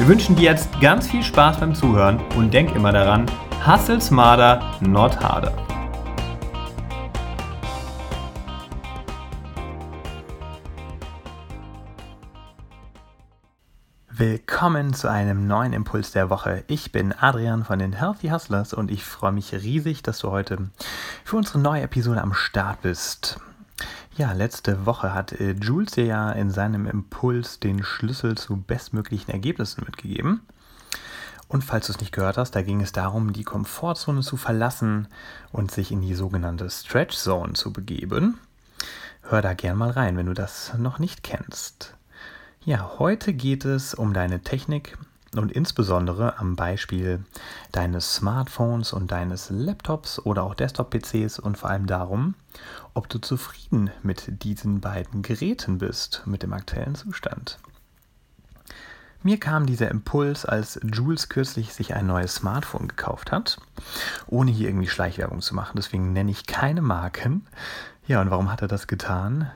Wir wünschen dir jetzt ganz viel Spaß beim Zuhören und denk immer daran, hustle smarter, not harder. Willkommen zu einem neuen Impuls der Woche. Ich bin Adrian von den Healthy Hustlers und ich freue mich riesig, dass du heute für unsere neue Episode am Start bist. Ja, letzte Woche hat äh, Jules ja in seinem Impuls den Schlüssel zu bestmöglichen Ergebnissen mitgegeben. Und falls du es nicht gehört hast, da ging es darum, die Komfortzone zu verlassen und sich in die sogenannte Stretch Zone zu begeben. Hör da gern mal rein, wenn du das noch nicht kennst. Ja, heute geht es um deine Technik und insbesondere am Beispiel deines Smartphones und deines Laptops oder auch Desktop-PCs und vor allem darum, ob du zufrieden mit diesen beiden Geräten bist, mit dem aktuellen Zustand. Mir kam dieser Impuls, als Jules kürzlich sich ein neues Smartphone gekauft hat, ohne hier irgendwie Schleichwerbung zu machen. Deswegen nenne ich keine Marken. Ja, und warum hat er das getan?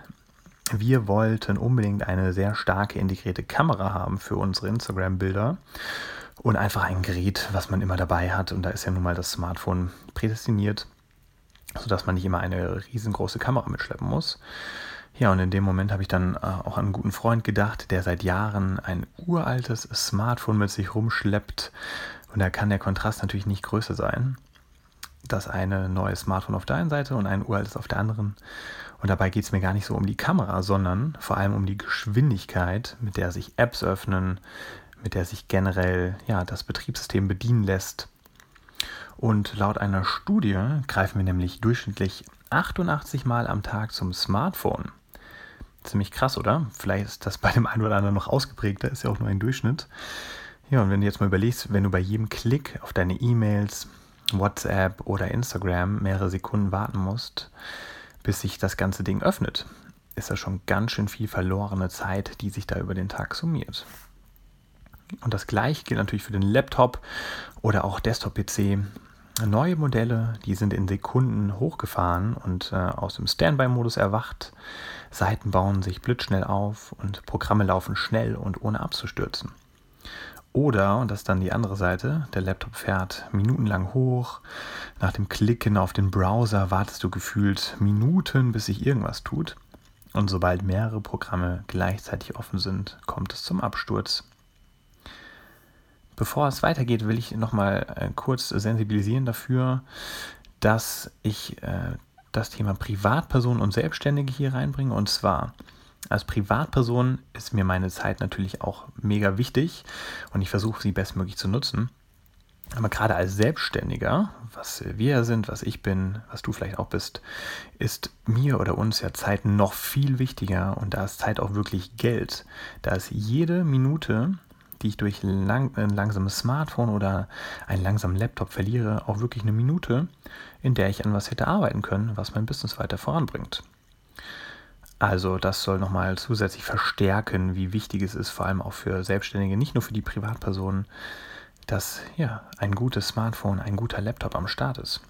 Wir wollten unbedingt eine sehr starke integrierte Kamera haben für unsere Instagram-Bilder und einfach ein Gerät, was man immer dabei hat. Und da ist ja nun mal das Smartphone prädestiniert, sodass man nicht immer eine riesengroße Kamera mitschleppen muss. Ja, und in dem Moment habe ich dann äh, auch an einen guten Freund gedacht, der seit Jahren ein uraltes Smartphone mit sich rumschleppt. Und da kann der Kontrast natürlich nicht größer sein. Das eine neue Smartphone auf der einen Seite und ein uraltes auf der anderen. Und dabei geht es mir gar nicht so um die Kamera, sondern vor allem um die Geschwindigkeit, mit der sich Apps öffnen, mit der sich generell ja, das Betriebssystem bedienen lässt. Und laut einer Studie greifen wir nämlich durchschnittlich 88 Mal am Tag zum Smartphone. Ziemlich krass, oder? Vielleicht ist das bei dem einen oder anderen noch ausgeprägter, ist ja auch nur ein Durchschnitt. Ja, und wenn du jetzt mal überlegst, wenn du bei jedem Klick auf deine E-Mails, WhatsApp oder Instagram mehrere Sekunden warten musst, bis sich das ganze Ding öffnet, ist das schon ganz schön viel verlorene Zeit, die sich da über den Tag summiert. Und das gleiche gilt natürlich für den Laptop oder auch Desktop-PC. Neue Modelle, die sind in Sekunden hochgefahren und äh, aus dem Standby-Modus erwacht. Seiten bauen sich blitzschnell auf und Programme laufen schnell und ohne abzustürzen. Oder, und das ist dann die andere Seite, der Laptop fährt minutenlang hoch. Nach dem Klicken auf den Browser wartest du gefühlt Minuten, bis sich irgendwas tut. Und sobald mehrere Programme gleichzeitig offen sind, kommt es zum Absturz. Bevor es weitergeht, will ich nochmal äh, kurz sensibilisieren dafür, dass ich äh, das Thema Privatpersonen und Selbstständige hier reinbringe. Und zwar als Privatperson ist mir meine Zeit natürlich auch mega wichtig und ich versuche sie bestmöglich zu nutzen. Aber gerade als Selbstständiger, was wir sind, was ich bin, was du vielleicht auch bist, ist mir oder uns ja Zeit noch viel wichtiger und da ist Zeit auch wirklich Geld. Da ist jede Minute, die ich durch lang, ein langsames Smartphone oder einen langsamen Laptop verliere, auch wirklich eine Minute, in der ich an was hätte arbeiten können, was mein Business weiter voranbringt. Also das soll nochmal zusätzlich verstärken, wie wichtig es ist, vor allem auch für Selbstständige, nicht nur für die Privatpersonen, dass ja, ein gutes Smartphone, ein guter Laptop am Start ist.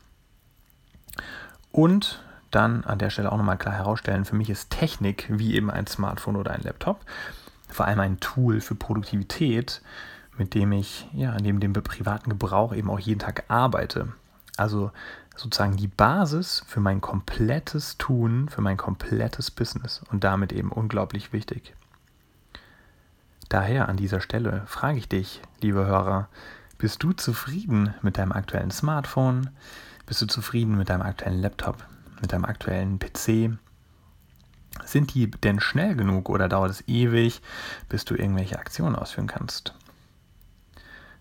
Und dann an der Stelle auch nochmal klar herausstellen, für mich ist Technik wie eben ein Smartphone oder ein Laptop vor allem ein Tool für Produktivität, mit dem ich ja neben dem privaten Gebrauch eben auch jeden Tag arbeite. Also sozusagen die Basis für mein komplettes Tun, für mein komplettes Business und damit eben unglaublich wichtig. Daher an dieser Stelle frage ich dich, liebe Hörer, bist du zufrieden mit deinem aktuellen Smartphone? Bist du zufrieden mit deinem aktuellen Laptop, mit deinem aktuellen PC? Sind die denn schnell genug oder dauert es ewig, bis du irgendwelche Aktionen ausführen kannst?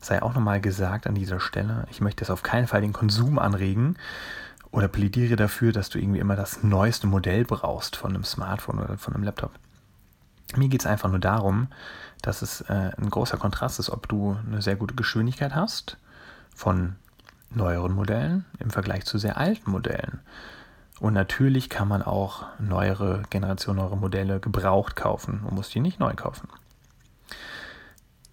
Sei auch nochmal gesagt an dieser Stelle, ich möchte jetzt auf keinen Fall den Konsum anregen oder plädiere dafür, dass du irgendwie immer das neueste Modell brauchst von einem Smartphone oder von einem Laptop. Mir geht es einfach nur darum, dass es äh, ein großer Kontrast ist, ob du eine sehr gute Geschwindigkeit hast von neueren Modellen im Vergleich zu sehr alten Modellen. Und natürlich kann man auch neuere Generation, neuere Modelle gebraucht kaufen und muss die nicht neu kaufen.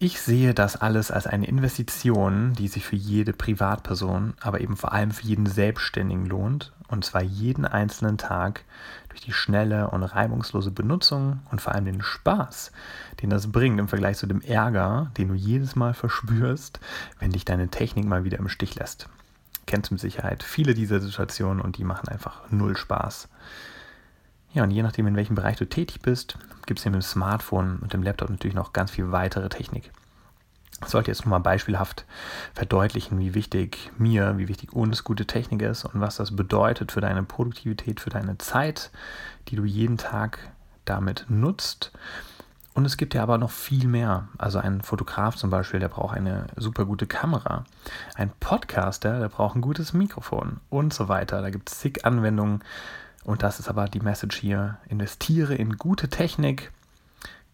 Ich sehe das alles als eine Investition, die sich für jede Privatperson, aber eben vor allem für jeden Selbstständigen lohnt. Und zwar jeden einzelnen Tag durch die schnelle und reibungslose Benutzung und vor allem den Spaß, den das bringt im Vergleich zu dem Ärger, den du jedes Mal verspürst, wenn dich deine Technik mal wieder im Stich lässt. Kennst mit Sicherheit viele dieser Situationen und die machen einfach null Spaß. Ja, und je nachdem, in welchem Bereich du tätig bist, gibt es hier mit dem Smartphone und dem Laptop natürlich noch ganz viel weitere Technik. Ich sollte jetzt nochmal beispielhaft verdeutlichen, wie wichtig mir, wie wichtig uns gute Technik ist und was das bedeutet für deine Produktivität, für deine Zeit, die du jeden Tag damit nutzt. Und es gibt ja aber noch viel mehr. Also ein Fotograf zum Beispiel, der braucht eine super gute Kamera. Ein Podcaster, der braucht ein gutes Mikrofon und so weiter. Da gibt es zig Anwendungen, und das ist aber die Message hier. Investiere in gute Technik,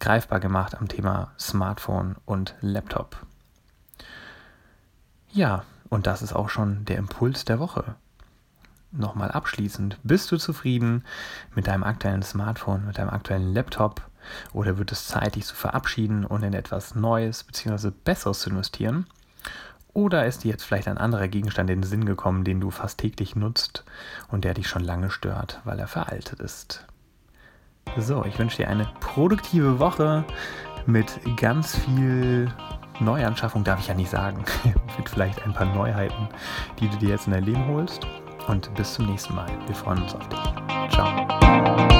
greifbar gemacht am Thema Smartphone und Laptop. Ja, und das ist auch schon der Impuls der Woche. Nochmal abschließend, bist du zufrieden mit deinem aktuellen Smartphone, mit deinem aktuellen Laptop oder wird es Zeit, dich zu verabschieden und in etwas Neues bzw. Besseres zu investieren? Oder ist dir jetzt vielleicht ein anderer Gegenstand in den Sinn gekommen, den du fast täglich nutzt und der dich schon lange stört, weil er veraltet ist? So, ich wünsche dir eine produktive Woche mit ganz viel Neuanschaffung, darf ich ja nicht sagen, mit vielleicht ein paar Neuheiten, die du dir jetzt in dein Leben holst. Und bis zum nächsten Mal. Wir freuen uns auf dich. Ciao.